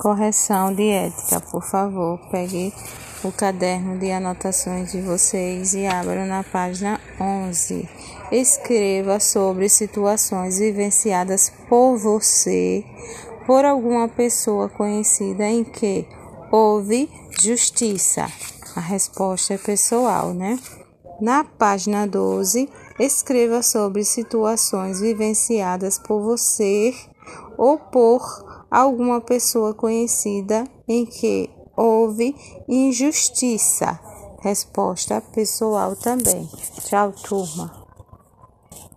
Correção de ética, por favor, pegue o caderno de anotações de vocês e abra na página 11. Escreva sobre situações vivenciadas por você, por alguma pessoa conhecida em que houve justiça. A resposta é pessoal, né? Na página 12, escreva sobre situações vivenciadas por você ou por alguma pessoa conhecida em que houve injustiça? Resposta pessoal também. Tchau, turma.